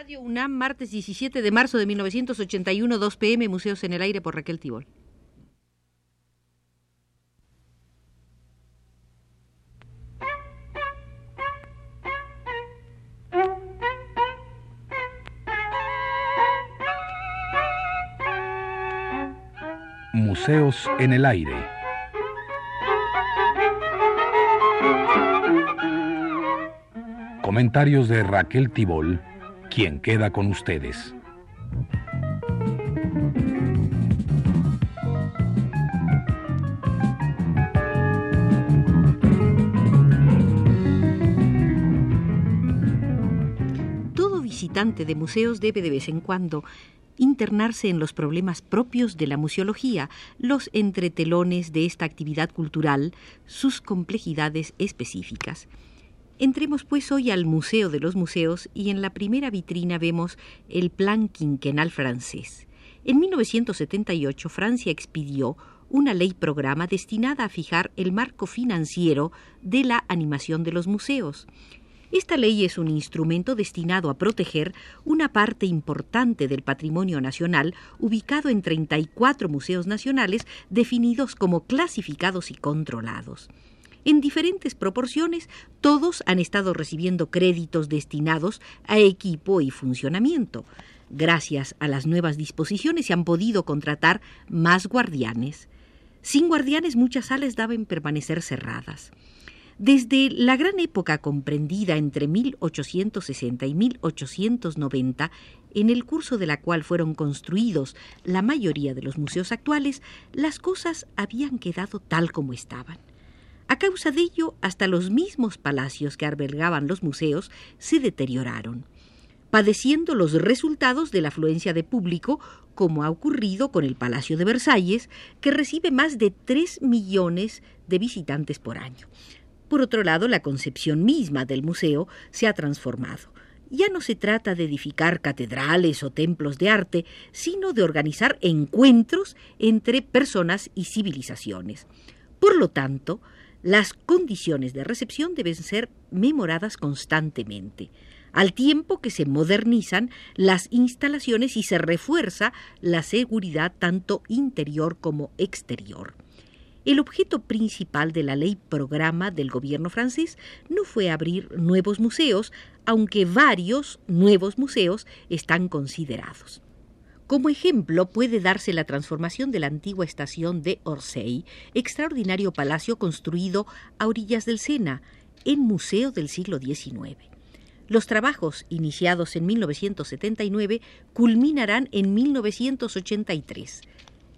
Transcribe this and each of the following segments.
Radio UNAM, martes 17 de marzo de 1981, 2 pm, Museos en el Aire por Raquel Tibol. Museos en el Aire. Comentarios de Raquel Tibol, quien queda con ustedes. Todo visitante de museos debe de vez en cuando internarse en los problemas propios de la museología, los entretelones de esta actividad cultural, sus complejidades específicas. Entremos pues hoy al Museo de los Museos y en la primera vitrina vemos el Plan Quinquenal francés. En 1978 Francia expidió una ley programa destinada a fijar el marco financiero de la animación de los museos. Esta ley es un instrumento destinado a proteger una parte importante del patrimonio nacional ubicado en 34 museos nacionales definidos como clasificados y controlados. En diferentes proporciones, todos han estado recibiendo créditos destinados a equipo y funcionamiento. Gracias a las nuevas disposiciones se han podido contratar más guardianes. Sin guardianes muchas salas deben permanecer cerradas. Desde la gran época comprendida entre 1860 y 1890, en el curso de la cual fueron construidos la mayoría de los museos actuales, las cosas habían quedado tal como estaban. A causa de ello, hasta los mismos palacios que albergaban los museos se deterioraron, padeciendo los resultados de la afluencia de público, como ha ocurrido con el Palacio de Versalles, que recibe más de 3 millones de visitantes por año. Por otro lado, la concepción misma del museo se ha transformado. Ya no se trata de edificar catedrales o templos de arte, sino de organizar encuentros entre personas y civilizaciones. Por lo tanto, las condiciones de recepción deben ser memoradas constantemente, al tiempo que se modernizan las instalaciones y se refuerza la seguridad tanto interior como exterior. El objeto principal de la ley programa del gobierno francés no fue abrir nuevos museos, aunque varios nuevos museos están considerados. Como ejemplo puede darse la transformación de la antigua estación de Orsay, extraordinario palacio construido a orillas del Sena, en museo del siglo XIX. Los trabajos iniciados en 1979 culminarán en 1983.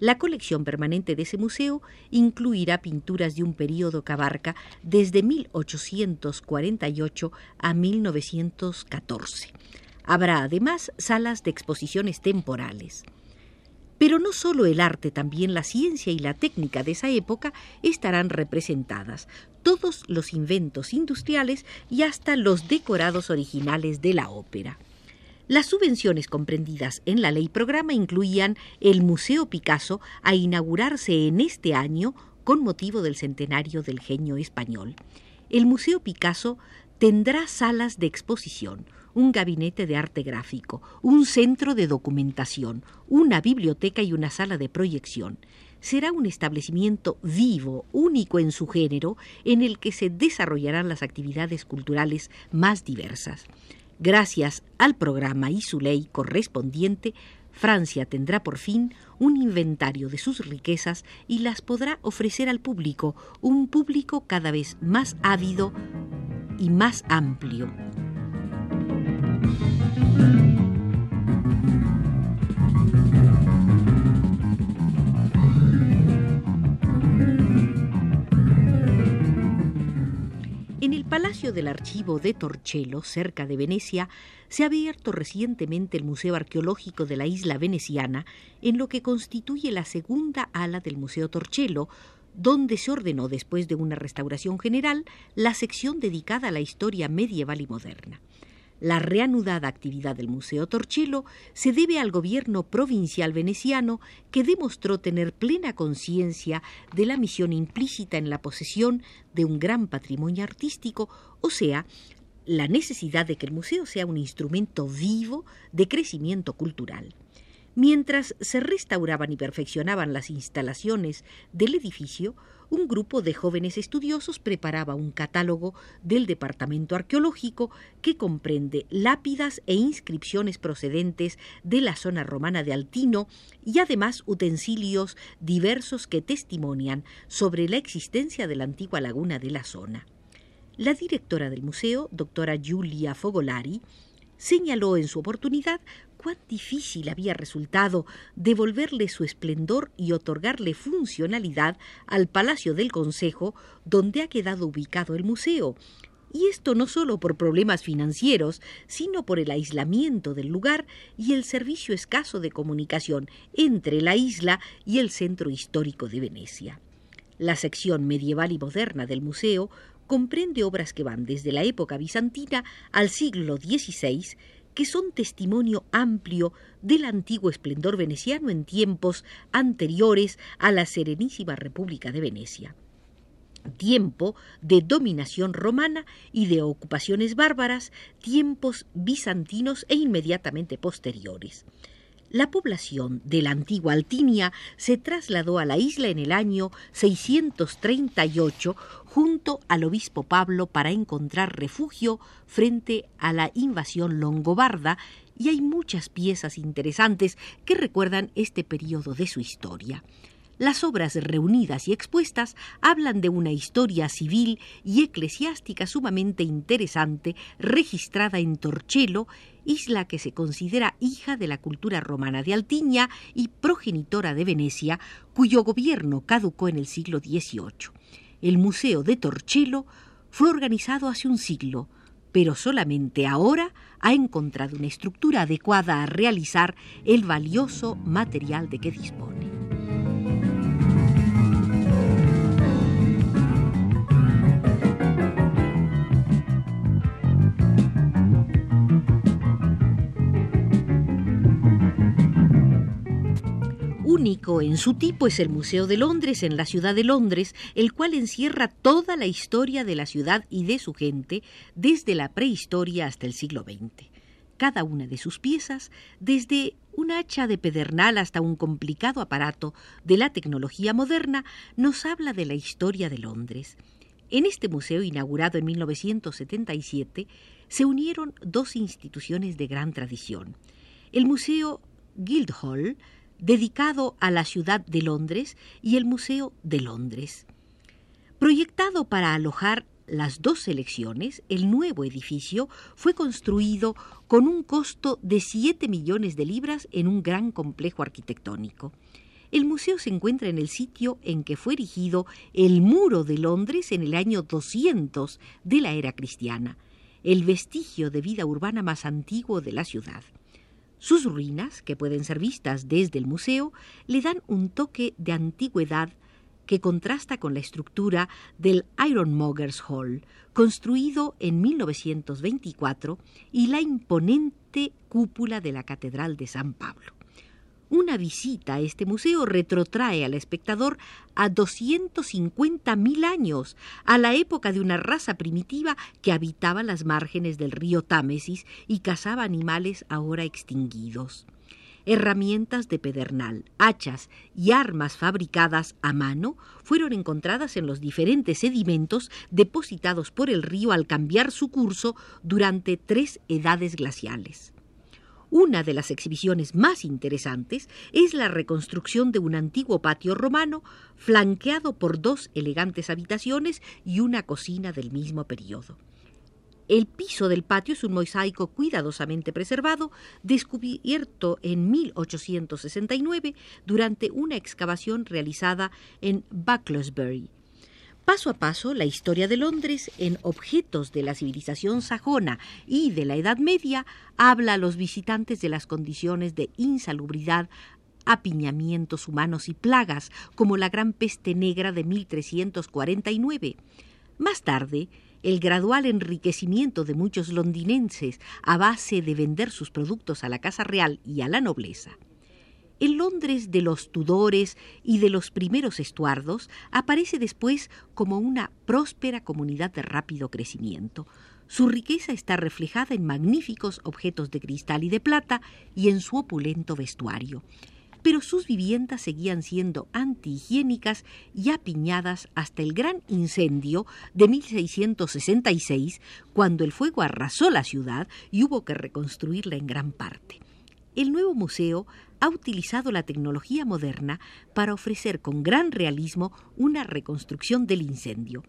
La colección permanente de ese museo incluirá pinturas de un período que abarca desde 1848 a 1914. Habrá además salas de exposiciones temporales. Pero no solo el arte, también la ciencia y la técnica de esa época estarán representadas, todos los inventos industriales y hasta los decorados originales de la ópera. Las subvenciones comprendidas en la ley programa incluían el Museo Picasso a inaugurarse en este año con motivo del centenario del genio español. El Museo Picasso tendrá salas de exposición, un gabinete de arte gráfico, un centro de documentación, una biblioteca y una sala de proyección. Será un establecimiento vivo, único en su género, en el que se desarrollarán las actividades culturales más diversas. Gracias al programa y su ley correspondiente, Francia tendrá por fin un inventario de sus riquezas y las podrá ofrecer al público, un público cada vez más ávido y más amplio. En el Palacio del Archivo de Torcello, cerca de Venecia, se ha abierto recientemente el Museo Arqueológico de la isla veneciana, en lo que constituye la segunda ala del Museo Torcello, donde se ordenó, después de una restauración general, la sección dedicada a la historia medieval y moderna. La reanudada actividad del Museo Torcello se debe al gobierno provincial veneciano que demostró tener plena conciencia de la misión implícita en la posesión de un gran patrimonio artístico, o sea, la necesidad de que el museo sea un instrumento vivo de crecimiento cultural. Mientras se restauraban y perfeccionaban las instalaciones del edificio, un grupo de jóvenes estudiosos preparaba un catálogo del Departamento Arqueológico que comprende lápidas e inscripciones procedentes de la zona romana de Altino y además utensilios diversos que testimonian sobre la existencia de la antigua laguna de la zona. La directora del museo, doctora Giulia Fogolari, señaló en su oportunidad cuán difícil había resultado devolverle su esplendor y otorgarle funcionalidad al Palacio del Consejo, donde ha quedado ubicado el museo, y esto no solo por problemas financieros, sino por el aislamiento del lugar y el servicio escaso de comunicación entre la isla y el centro histórico de Venecia. La sección medieval y moderna del museo comprende obras que van desde la época bizantina al siglo XVI que son testimonio amplio del antiguo esplendor veneciano en tiempos anteriores a la Serenísima República de Venecia. Tiempo de dominación romana y de ocupaciones bárbaras, tiempos bizantinos e inmediatamente posteriores. La población de la antigua Altinia se trasladó a la isla en el año 638 junto al obispo Pablo para encontrar refugio frente a la invasión longobarda y hay muchas piezas interesantes que recuerdan este periodo de su historia. Las obras reunidas y expuestas hablan de una historia civil y eclesiástica sumamente interesante registrada en Torcello, isla que se considera hija de la cultura romana de Altiña y progenitora de Venecia, cuyo gobierno caducó en el siglo XVIII. El Museo de Torcello fue organizado hace un siglo, pero solamente ahora ha encontrado una estructura adecuada a realizar el valioso material de que dispone. Único en su tipo es el Museo de Londres en la ciudad de Londres, el cual encierra toda la historia de la ciudad y de su gente desde la prehistoria hasta el siglo XX. Cada una de sus piezas, desde un hacha de pedernal hasta un complicado aparato de la tecnología moderna, nos habla de la historia de Londres. En este museo, inaugurado en 1977, se unieron dos instituciones de gran tradición. El Museo Guildhall, dedicado a la ciudad de Londres y el Museo de Londres. Proyectado para alojar las dos selecciones, el nuevo edificio fue construido con un costo de 7 millones de libras en un gran complejo arquitectónico. El museo se encuentra en el sitio en que fue erigido el muro de Londres en el año 200 de la era cristiana, el vestigio de vida urbana más antiguo de la ciudad. Sus ruinas, que pueden ser vistas desde el museo, le dan un toque de antigüedad que contrasta con la estructura del Ironmongers Hall, construido en 1924, y la imponente cúpula de la Catedral de San Pablo. Una visita a este museo retrotrae al espectador a 250.000 años, a la época de una raza primitiva que habitaba las márgenes del río Támesis y cazaba animales ahora extinguidos. Herramientas de pedernal, hachas y armas fabricadas a mano fueron encontradas en los diferentes sedimentos depositados por el río al cambiar su curso durante tres edades glaciales. Una de las exhibiciones más interesantes es la reconstrucción de un antiguo patio romano flanqueado por dos elegantes habitaciones y una cocina del mismo periodo. El piso del patio es un mosaico cuidadosamente preservado, descubierto en 1869 durante una excavación realizada en Bucklersbury, Paso a paso, la historia de Londres en objetos de la civilización sajona y de la Edad Media habla a los visitantes de las condiciones de insalubridad, apiñamientos humanos y plagas, como la Gran Peste Negra de 1349. Más tarde, el gradual enriquecimiento de muchos londinenses a base de vender sus productos a la Casa Real y a la nobleza. El Londres de los Tudores y de los primeros Estuardos aparece después como una próspera comunidad de rápido crecimiento. Su riqueza está reflejada en magníficos objetos de cristal y de plata y en su opulento vestuario. Pero sus viviendas seguían siendo antihigiénicas y apiñadas hasta el gran incendio de 1666, cuando el fuego arrasó la ciudad y hubo que reconstruirla en gran parte. El nuevo museo ha utilizado la tecnología moderna para ofrecer con gran realismo una reconstrucción del incendio.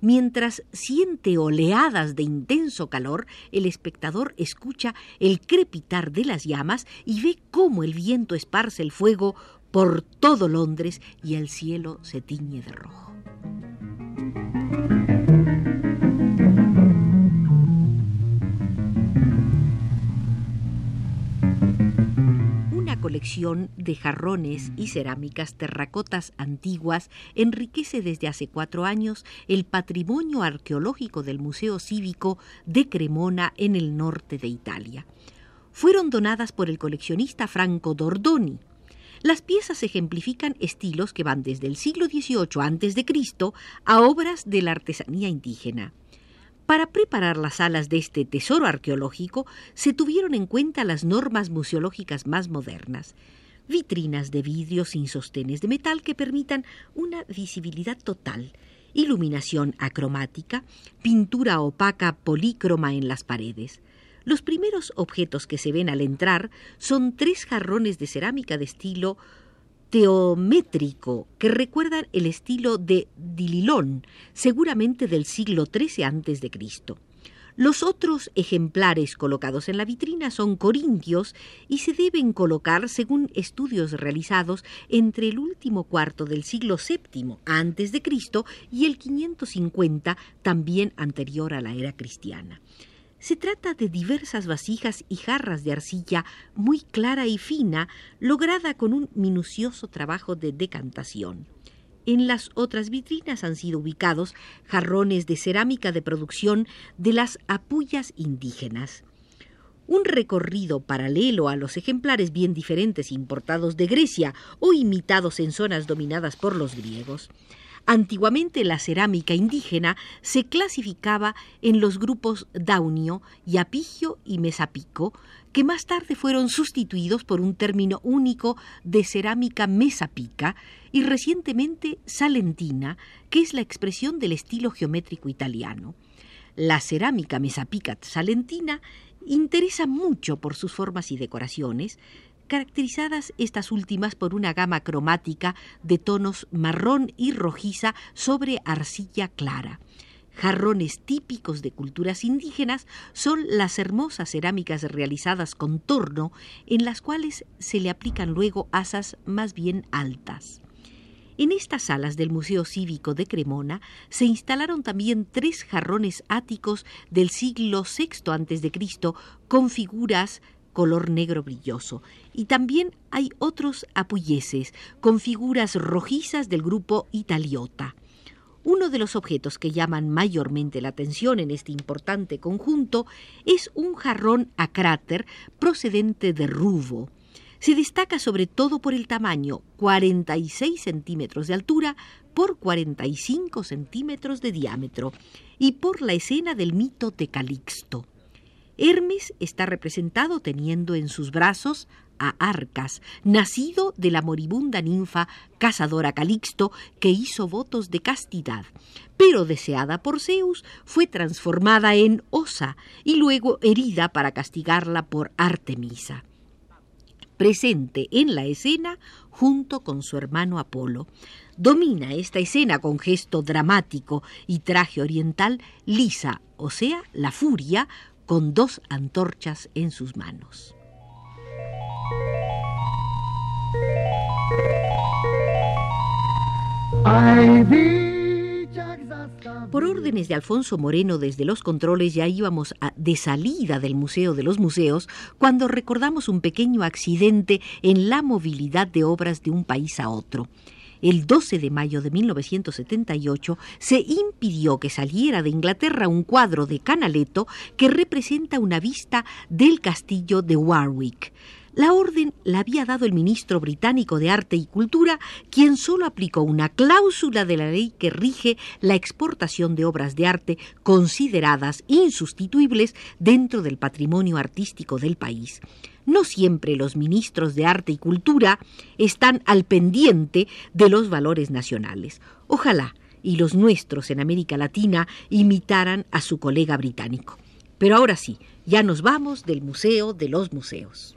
Mientras siente oleadas de intenso calor, el espectador escucha el crepitar de las llamas y ve cómo el viento esparce el fuego por todo Londres y el cielo se tiñe de rojo. Colección de jarrones y cerámicas terracotas antiguas enriquece desde hace cuatro años el patrimonio arqueológico del Museo Cívico de Cremona en el norte de Italia. Fueron donadas por el coleccionista Franco Dordoni. Las piezas ejemplifican estilos que van desde el siglo XVIII a.C. a obras de la artesanía indígena. Para preparar las salas de este tesoro arqueológico se tuvieron en cuenta las normas museológicas más modernas. Vitrinas de vidrio sin sostenes de metal que permitan una visibilidad total, iluminación acromática, pintura opaca polícroma en las paredes. Los primeros objetos que se ven al entrar son tres jarrones de cerámica de estilo teométrico que recuerdan el estilo de Dililón, seguramente del siglo XIII a.C. Los otros ejemplares colocados en la vitrina son corintios y se deben colocar, según estudios realizados, entre el último cuarto del siglo VII Cristo y el 550 también anterior a la era cristiana. Se trata de diversas vasijas y jarras de arcilla muy clara y fina, lograda con un minucioso trabajo de decantación. En las otras vitrinas han sido ubicados jarrones de cerámica de producción de las apullas indígenas. Un recorrido paralelo a los ejemplares bien diferentes importados de Grecia o imitados en zonas dominadas por los griegos. Antiguamente la cerámica indígena se clasificaba en los grupos daunio, yapigio y mesapico, que más tarde fueron sustituidos por un término único de cerámica mesapica y recientemente salentina, que es la expresión del estilo geométrico italiano. La cerámica mesapica salentina interesa mucho por sus formas y decoraciones, caracterizadas estas últimas por una gama cromática de tonos marrón y rojiza sobre arcilla clara. Jarrones típicos de culturas indígenas son las hermosas cerámicas realizadas con torno, en las cuales se le aplican luego asas más bien altas. En estas salas del Museo Cívico de Cremona se instalaron también tres jarrones áticos del siglo VI a.C. con figuras color negro brilloso. Y también hay otros apuyeses con figuras rojizas del grupo Italiota. Uno de los objetos que llaman mayormente la atención en este importante conjunto es un jarrón a cráter procedente de Rubo. Se destaca sobre todo por el tamaño, 46 centímetros de altura por 45 centímetros de diámetro, y por la escena del mito de Calixto. Hermes está representado teniendo en sus brazos a Arcas, nacido de la moribunda ninfa cazadora Calixto, que hizo votos de castidad, pero deseada por Zeus, fue transformada en Osa y luego herida para castigarla por Artemisa. Presente en la escena junto con su hermano Apolo. Domina esta escena con gesto dramático y traje oriental lisa, o sea, la furia, con dos antorchas en sus manos. Por órdenes de Alfonso Moreno desde los controles ya íbamos de salida del Museo de los Museos cuando recordamos un pequeño accidente en la movilidad de obras de un país a otro el 12 de mayo de 1978 se impidió que saliera de Inglaterra un cuadro de Canaletto que representa una vista del castillo de Warwick. La orden la había dado el ministro británico de Arte y Cultura, quien solo aplicó una cláusula de la ley que rige la exportación de obras de arte consideradas insustituibles dentro del patrimonio artístico del país. No siempre los ministros de Arte y Cultura están al pendiente de los valores nacionales. Ojalá y los nuestros en América Latina imitaran a su colega británico. Pero ahora sí, ya nos vamos del Museo de los Museos.